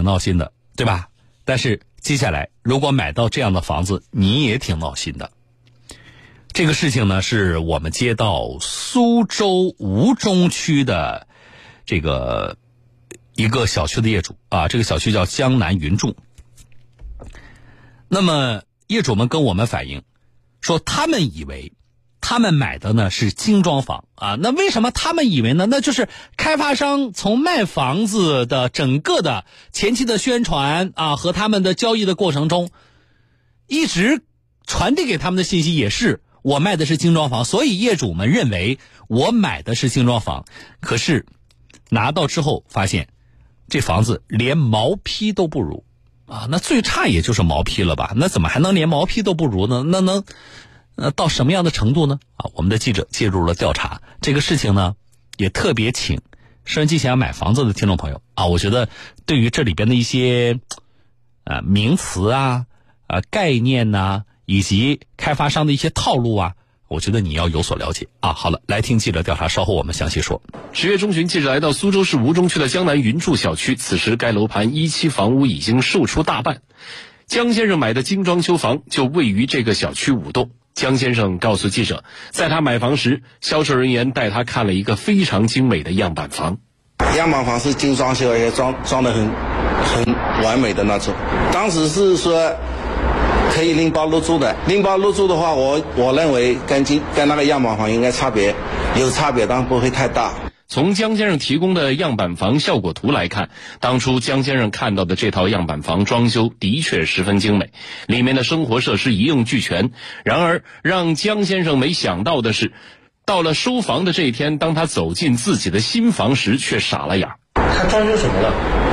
挺闹心的，对吧？但是接下来如果买到这样的房子，你也挺闹心的。这个事情呢，是我们接到苏州吴中区的这个一个小区的业主啊，这个小区叫江南云住。那么业主们跟我们反映说，他们以为。他们买的呢是精装房啊，那为什么他们以为呢？那就是开发商从卖房子的整个的前期的宣传啊和他们的交易的过程中，一直传递给他们的信息也是我卖的是精装房，所以业主们认为我买的是精装房。可是拿到之后发现，这房子连毛坯都不如啊，那最差也就是毛坯了吧？那怎么还能连毛坯都不如呢？那能？那到什么样的程度呢？啊，我们的记者介入了调查，这个事情呢，也特别请收音机前买房子的听众朋友啊，我觉得对于这里边的一些呃名词啊、啊概念呐，以及开发商的一些套路啊，我觉得你要有所了解啊。好了，来听记者调查，稍后我们详细说。十月中旬，记者来到苏州市吴中区的江南云住小区，此时该楼盘一期房屋已经售出大半，江先生买的精装修房就位于这个小区五栋。江先生告诉记者，在他买房时，销售人员带他看了一个非常精美的样板房。样板房是精装修，而且装装的很很完美的那种。当时是说可以拎包入住的，拎包入住的话，我我认为跟今跟那个样板房应该差别有差别，但不会太大。从江先生提供的样板房效果图来看，当初江先生看到的这套样板房装修的确十分精美，里面的生活设施一应俱全。然而，让江先生没想到的是，到了收房的这一天，当他走进自己的新房时，却傻了眼。他装修什么了？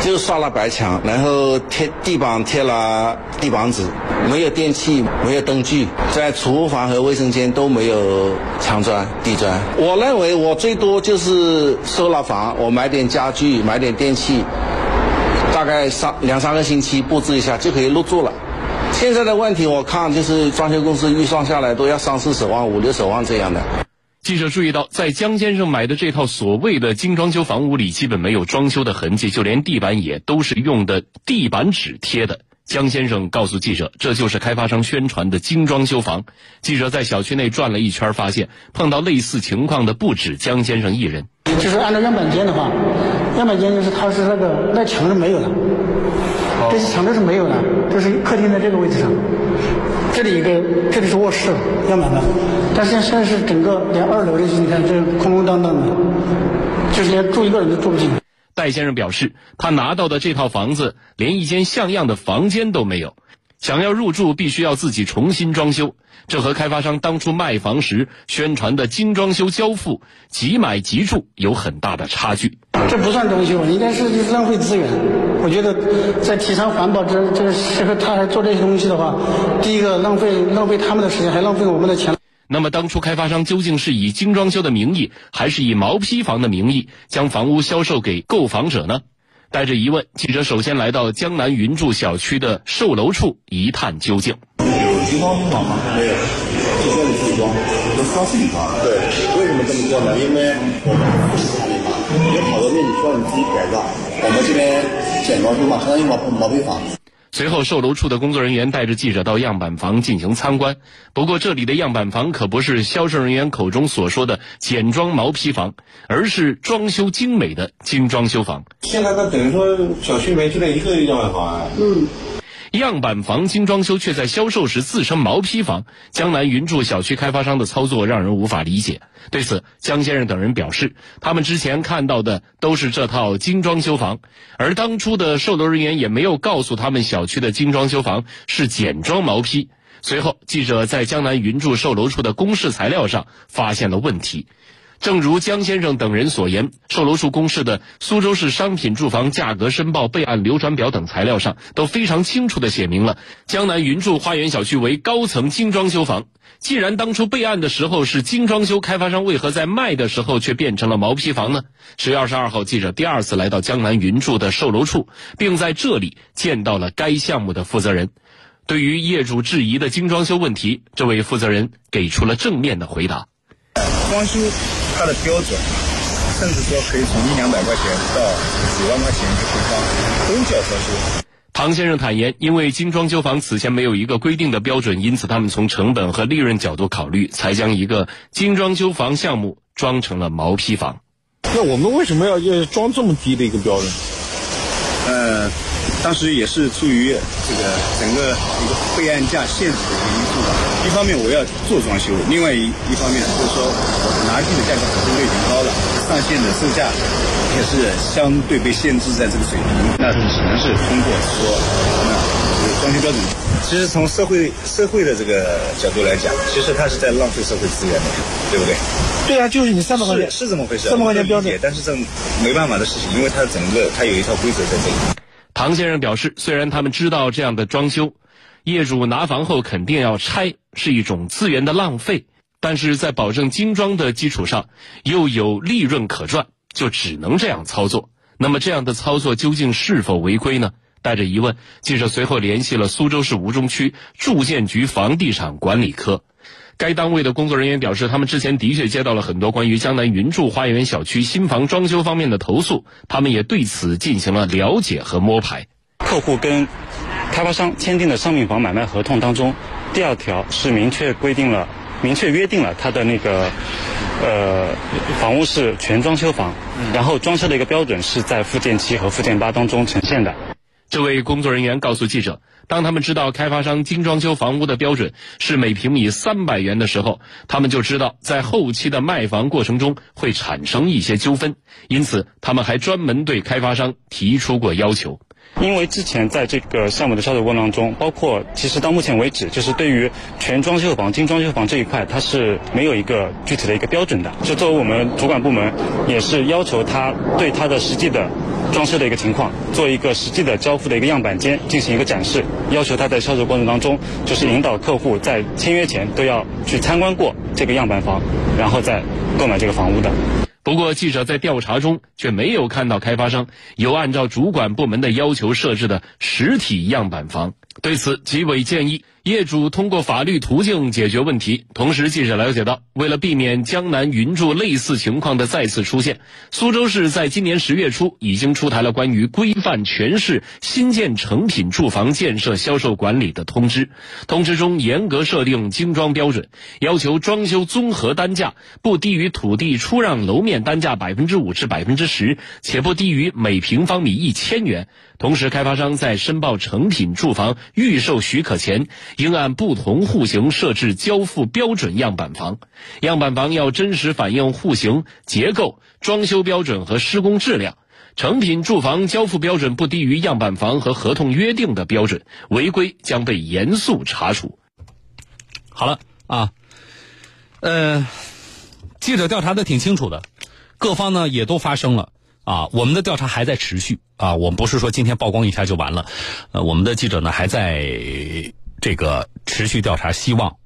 就刷了白墙，然后贴地板贴了地板纸，没有电器，没有灯具，在厨房和卫生间都没有墙砖、地砖。我认为我最多就是收了房，我买点家具，买点电器，大概三两三个星期布置一下就可以入住了。现在的问题我看就是装修公司预算下来都要三四十万、五六十万这样的。记者注意到，在江先生买的这套所谓的精装修房屋里，基本没有装修的痕迹，就连地板也都是用的地板纸贴的。江先生告诉记者，这就是开发商宣传的精装修房。记者在小区内转了一圈，发现碰到类似情况的不止江先生一人。就是按照样板间的话，样板间就是它是那个那墙是没有的，这些墙都是没有的，这是客厅在这个位置上。这里一个，这里是卧室，样板的，但是现在是整个连二楼的，你看这空空荡荡的，就是连住一个人都住不进。戴先生表示，他拿到的这套房子连一间像样的房间都没有，想要入住必须要自己重新装修，这和开发商当初卖房时宣传的精装修交付、即买即住有很大的差距。这不算装修，应该是浪费资源。我觉得在提倡环保这这时候，他还做这些东西的话，第一个浪费浪费他们的时间，还浪费我们的钱。那么，当初开发商究竟是以精装修的名义，还是以毛坯房的名义将房屋销售给购房者呢？带着疑问，记者首先来到江南云住小区的售楼处一探究竟。有精装房吗？没有，就说你自装，有双性房。对，为什么这么说呢？因为我们不是产品房，有好多面积需要你自己改造。我们这边简装修嘛，相当于毛毛坯房。随后，售楼处的工作人员带着记者到样板房进行参观。不过，这里的样板房可不是销售人员口中所说的简装毛坯房，而是装修精美的精装修房。现在它等于说小区里面就那一个样板房啊。嗯。样板房精装修却在销售时自称毛坯房，江南云住小区开发商的操作让人无法理解。对此，江先生等人表示，他们之前看到的都是这套精装修房，而当初的售楼人员也没有告诉他们小区的精装修房是简装毛坯。随后，记者在江南云住售楼处的公示材料上发现了问题。正如江先生等人所言，售楼处公示的苏州市商品住房价格申报备案流转表等材料上都非常清楚地写明了江南云住花园小区为高层精装修房。既然当初备案的时候是精装修，开发商为何在卖的时候却变成了毛坯房呢？十月二十二号，记者第二次来到江南云住的售楼处，并在这里见到了该项目的负责人。对于业主质疑的精装修问题，这位负责人给出了正面的回答。装修。它的标准，甚至说可以从一两百块钱到几万块钱一个平方，都叫装修。唐先生坦言，因为精装修房此前没有一个规定的标准，因此他们从成本和利润角度考虑，才将一个精装修房项目装成了毛坯房。那我们为什么要要装这么低的一个标准？呃，当时也是出于这个整个一个备案价限制的一个因素吧。一方面我要做装修，另外一一方面就是说我拿地的价格本身就已经高了，上线的售价也是相对被限制在这个水平，那只能是通过说那这个装修标准。其实从社会社会的这个角度来讲，其实它是在浪费社会资源的，对不对？对啊，就是你三百块钱是是这么回事，三百块钱标准但是这没办法的事情，因为它整个它有一套规则在这里。唐先生表示，虽然他们知道这样的装修，业主拿房后肯定要拆，是一种资源的浪费，但是在保证精装的基础上，又有利润可赚，就只能这样操作。那么这样的操作究竟是否违规呢？带着疑问，记者随后联系了苏州市吴中区住建局房地产管理科。该单位的工作人员表示，他们之前的确接到了很多关于江南云筑花园小区新房装修方面的投诉，他们也对此进行了了解和摸排。客户跟开发商签订的商品房买卖合同当中，第二条是明确规定了、明确约定了他的那个呃房屋是全装修房，然后装修的一个标准是在附件七和附件八当中呈现的。这位工作人员告诉记者，当他们知道开发商精装修房屋的标准是每平米三百元的时候，他们就知道在后期的卖房过程中会产生一些纠纷，因此他们还专门对开发商提出过要求。因为之前在这个项目的销售过程当中，包括其实到目前为止，就是对于全装修房、精装修房这一块，它是没有一个具体的一个标准的。就作为我们主管部门，也是要求他对他的实际的装修的一个情况，做一个实际的交付的一个样板间进行一个展示，要求他在销售过程当中，就是引导客户在签约前都要去参观过这个样板房，然后再购买这个房屋的。不过，记者在调查中却没有看到开发商有按照主管部门的要求设置的实体样板房。对此，纪委建议业主通过法律途径解决问题。同时，记者了解到，为了避免江南云筑类似情况的再次出现，苏州市在今年十月初已经出台了关于规范全市新建成品住房建设销售管理的通知。通知中严格设定精装标准，要求装修综合单价不低于土地出让楼面单价百分之五至百分之十，且不低于每平方米一千元。同时，开发商在申报成品住房预售许可前，应按不同户型设置交付标准样板房。样板房要真实反映户型、结构、装修标准和施工质量。成品住房交付标准不低于样板房和合同约定的标准，违规将被严肃查处。好了啊，呃，记者调查的挺清楚的，各方呢也都发声了啊。我们的调查还在持续啊，我们不是说今天曝光一下就完了，呃，我们的记者呢还在这个持续调查，希望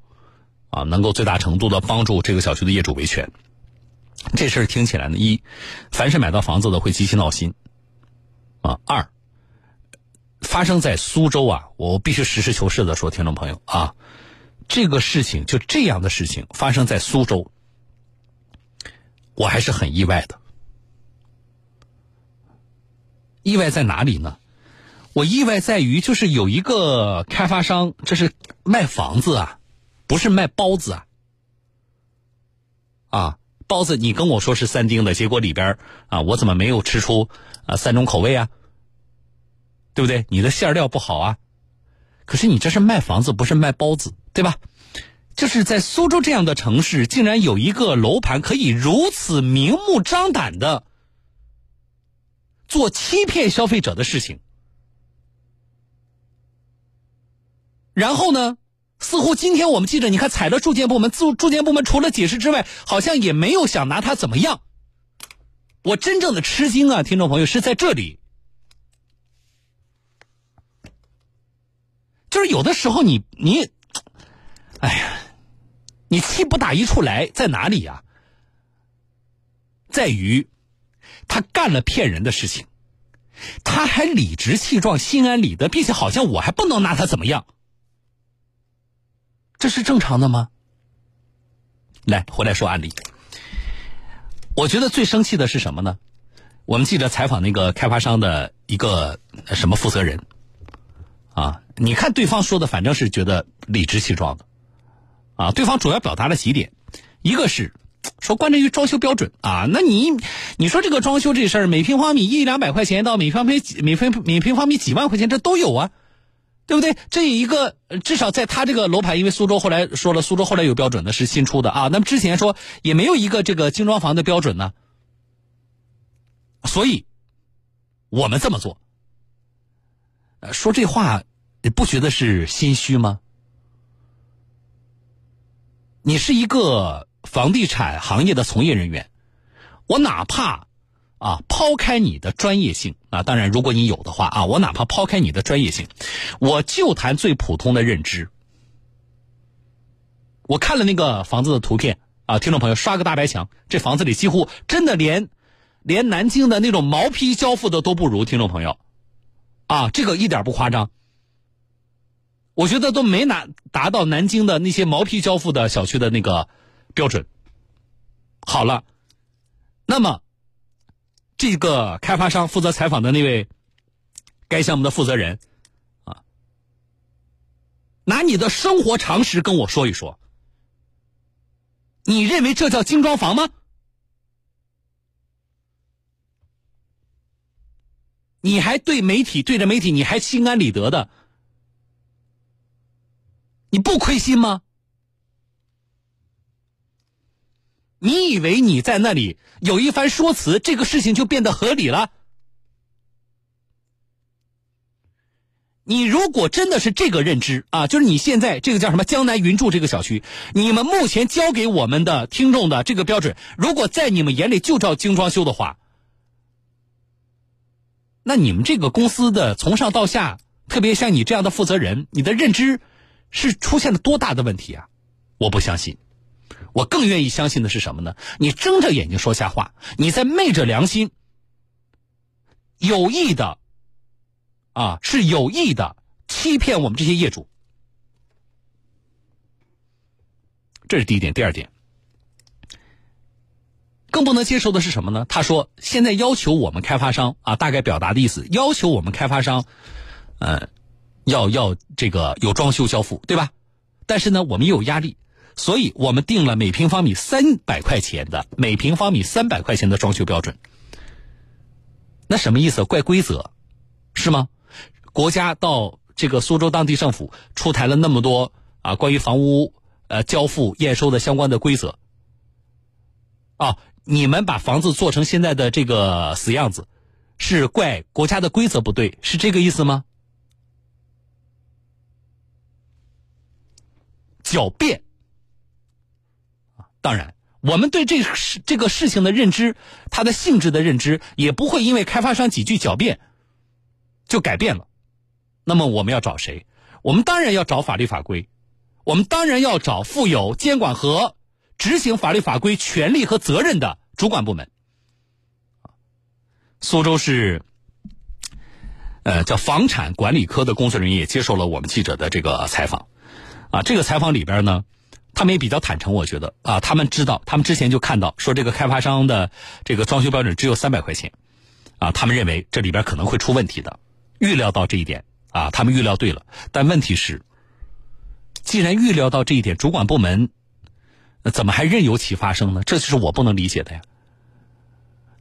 啊能够最大程度的帮助这个小区的业主维权。这事儿听起来呢，一，凡是买到房子的会极其闹心啊；二，发生在苏州啊，我必须实事求是的说，听众朋友啊。这个事情就这样的事情发生在苏州，我还是很意外的。意外在哪里呢？我意外在于，就是有一个开发商，这是卖房子啊，不是卖包子啊。啊，包子你跟我说是三丁的，结果里边啊，我怎么没有吃出啊三种口味啊？对不对？你的馅料不好啊。可是你这是卖房子，不是卖包子，对吧？就是在苏州这样的城市，竟然有一个楼盘可以如此明目张胆的做欺骗消费者的事情，然后呢，似乎今天我们记者，你看踩了住建部门，住住建部门除了解释之外，好像也没有想拿他怎么样。我真正的吃惊啊，听众朋友是在这里。就是有的时候你你，哎呀，你气不打一处来，在哪里呀？在于他干了骗人的事情，他还理直气壮、心安理得，并且好像我还不能拿他怎么样，这是正常的吗？来，回来说案例。我觉得最生气的是什么呢？我们记者采访那个开发商的一个什么负责人，啊，你看对方说的，反正是觉得理直气壮的，啊，对方主要表达了几点，一个是说关于装修标准啊，那你你说这个装修这事儿，每平方米一两百块钱到每平方米每平每平方米几万块钱，这都有啊，对不对？这一个至少在他这个楼盘，因为苏州后来说了，苏州后来有标准的是新出的啊，那么之前说也没有一个这个精装房的标准呢。所以，我们这么做，说这话，你不觉得是心虚吗？你是一个房地产行业的从业人员，我哪怕啊抛开你的专业性啊，当然如果你有的话啊，我哪怕抛开你的专业性，我就谈最普通的认知。我看了那个房子的图片啊，听众朋友刷个大白墙，这房子里几乎真的连。连南京的那种毛坯交付的都不如，听众朋友，啊，这个一点不夸张。我觉得都没拿达到南京的那些毛坯交付的小区的那个标准。好了，那么这个开发商负责采访的那位该项目的负责人啊，拿你的生活常识跟我说一说，你认为这叫精装房吗？你还对媒体对着媒体，你还心安理得的？你不亏心吗？你以为你在那里有一番说辞，这个事情就变得合理了？你如果真的是这个认知啊，就是你现在这个叫什么江南云筑这个小区，你们目前交给我们的听众的这个标准，如果在你们眼里就照精装修的话。那你们这个公司的从上到下，特别像你这样的负责人，你的认知是出现了多大的问题啊？我不相信，我更愿意相信的是什么呢？你睁着眼睛说瞎话，你在昧着良心，有意的，啊，是有意的欺骗我们这些业主。这是第一点，第二点。更不能接受的是什么呢？他说：“现在要求我们开发商啊，大概表达的意思，要求我们开发商，呃，要要这个有装修交付，对吧？但是呢，我们又有压力，所以我们定了每平方米三百块钱的每平方米三百块钱的装修标准。那什么意思？怪规则，是吗？国家到这个苏州当地政府出台了那么多啊，关于房屋呃交付验收的相关的规则啊。”你们把房子做成现在的这个死样子，是怪国家的规则不对，是这个意思吗？狡辩当然，我们对这事这个事情的认知，它的性质的认知，也不会因为开发商几句狡辩就改变了。那么我们要找谁？我们当然要找法律法规，我们当然要找负有监管和。执行法律法规权利和责任的主管部门，苏州市，呃，叫房产管理科的工作人员也接受了我们记者的这个采访，啊，这个采访里边呢，他们也比较坦诚，我觉得啊，他们知道，他们之前就看到说这个开发商的这个装修标准只有三百块钱，啊，他们认为这里边可能会出问题的，预料到这一点，啊，他们预料对了，但问题是，既然预料到这一点，主管部门。怎么还任由其发生呢？这就是我不能理解的呀。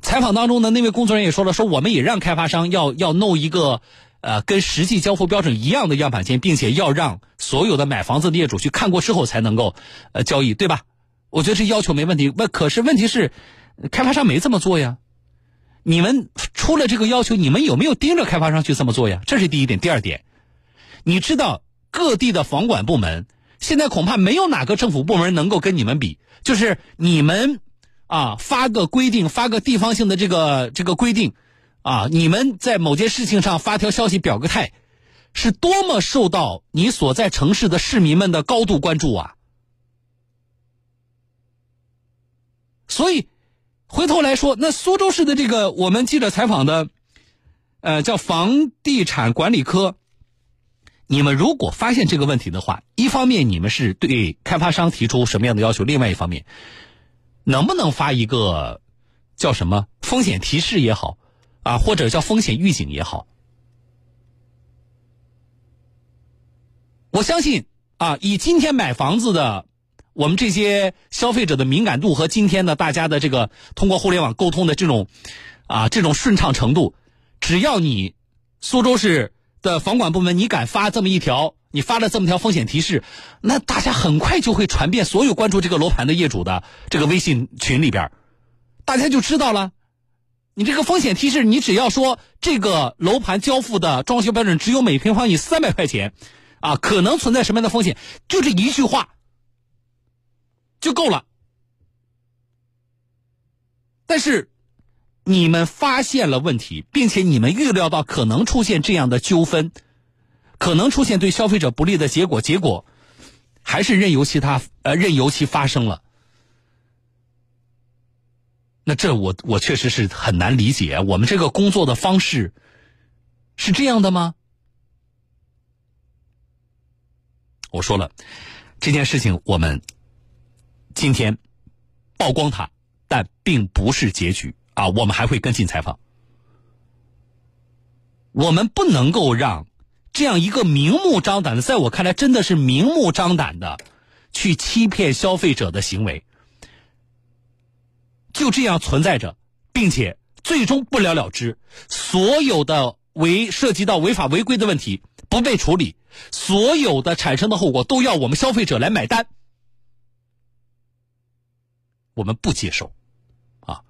采访当中呢，那位工作人员也说了，说我们也让开发商要要弄一个，呃，跟实际交付标准一样的样板间，并且要让所有的买房子的业主去看过之后才能够，呃，交易，对吧？我觉得这要求没问题。问可是问题是，开发商没这么做呀。你们出了这个要求，你们有没有盯着开发商去这么做呀？这是第一点。第二点，你知道各地的房管部门。现在恐怕没有哪个政府部门能够跟你们比，就是你们啊发个规定，发个地方性的这个这个规定，啊，你们在某件事情上发条消息表个态，是多么受到你所在城市的市民们的高度关注啊！所以回头来说，那苏州市的这个我们记者采访的，呃，叫房地产管理科。你们如果发现这个问题的话，一方面你们是对开发商提出什么样的要求？另外一方面，能不能发一个叫什么风险提示也好，啊，或者叫风险预警也好。我相信啊，以今天买房子的我们这些消费者的敏感度和今天的大家的这个通过互联网沟通的这种啊这种顺畅程度，只要你苏州市的房管部门你敢发这么一条，你发了这么条风险提示，那大家很快就会传遍所有关注这个楼盘的业主的这个微信群里边，大家就知道了。你这个风险提示，你只要说这个楼盘交付的装修标准只有每平方米三百块钱。啊，可能存在什么样的风险？就这一句话就够了。但是你们发现了问题，并且你们预料到可能出现这样的纠纷，可能出现对消费者不利的结果，结果还是任由其他呃任由其发生了。那这我我确实是很难理解，我们这个工作的方式是这样的吗？我说了，这件事情我们今天曝光它，但并不是结局啊！我们还会跟进采访。我们不能够让这样一个明目张胆的，在我看来真的是明目张胆的去欺骗消费者的行为，就这样存在着，并且最终不了了之。所有的违涉及到违法违规的问题不被处理。所有的产生的后果都要我们消费者来买单，我们不接受。啊，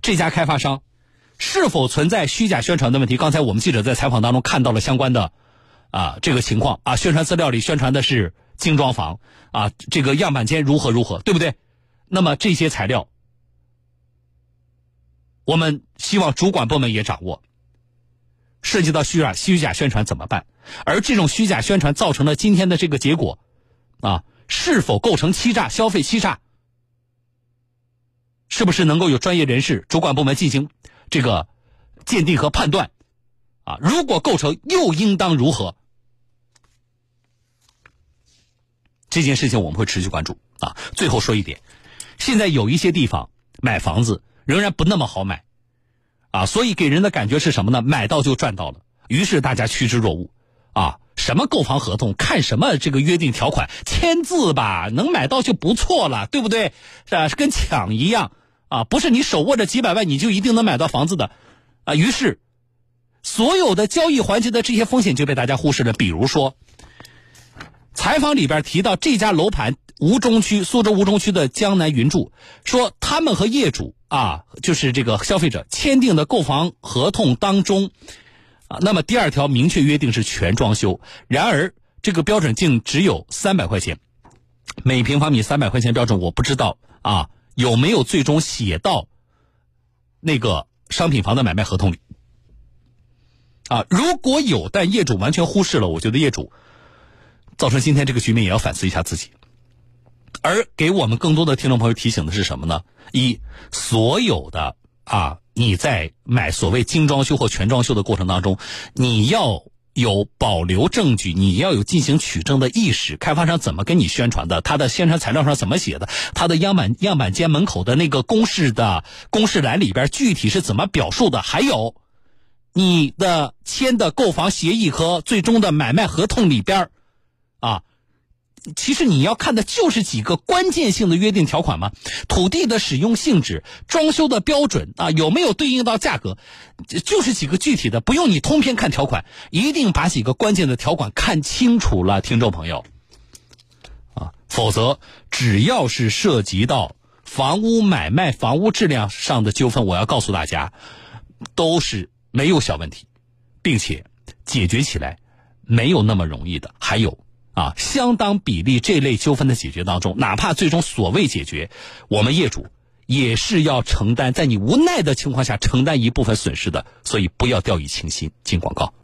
这家开发商是否存在虚假宣传的问题？刚才我们记者在采访当中看到了相关的啊这个情况啊，宣传资料里宣传的是精装房啊，这个样板间如何如何，对不对？那么这些材料，我们希望主管部门也掌握。涉及到虚假虚假宣传怎么办？而这种虚假宣传造成了今天的这个结果，啊，是否构成欺诈、消费欺诈？是不是能够有专业人士、主管部门进行这个鉴定和判断？啊，如果构成，又应当如何？这件事情我们会持续关注。啊，最后说一点，现在有一些地方买房子仍然不那么好买。啊，所以给人的感觉是什么呢？买到就赚到了，于是大家趋之若鹜。啊，什么购房合同，看什么这个约定条款，签字吧，能买到就不错了，对不对？是吧？跟抢一样啊，不是你手握着几百万你就一定能买到房子的啊。于是，所有的交易环节的这些风险就被大家忽视了。比如说，采访里边提到这家楼盘吴中区苏州吴中区的江南云住，说他们和业主。啊，就是这个消费者签订的购房合同当中，啊，那么第二条明确约定是全装修，然而这个标准竟只有三百块钱，每平方米三百块钱标准，我不知道啊有没有最终写到那个商品房的买卖合同里，啊，如果有，但业主完全忽视了，我觉得业主造成今天这个局面也要反思一下自己。而给我们更多的听众朋友提醒的是什么呢？一，所有的啊，你在买所谓精装修或全装修的过程当中，你要有保留证据，你要有进行取证的意识。开发商怎么跟你宣传的？他的宣传材料上怎么写的？他的样板样板间门口的那个公示的公示栏里边具体是怎么表述的？还有，你的签的购房协议和最终的买卖合同里边。其实你要看的就是几个关键性的约定条款嘛，土地的使用性质、装修的标准啊，有没有对应到价格，就是几个具体的，不用你通篇看条款，一定把几个关键的条款看清楚了，听众朋友，啊，否则只要是涉及到房屋买卖、房屋质量上的纠纷，我要告诉大家，都是没有小问题，并且解决起来没有那么容易的，还有。啊，相当比例这类纠纷的解决当中，哪怕最终所谓解决，我们业主也是要承担，在你无奈的情况下承担一部分损失的，所以不要掉以轻心。进广告。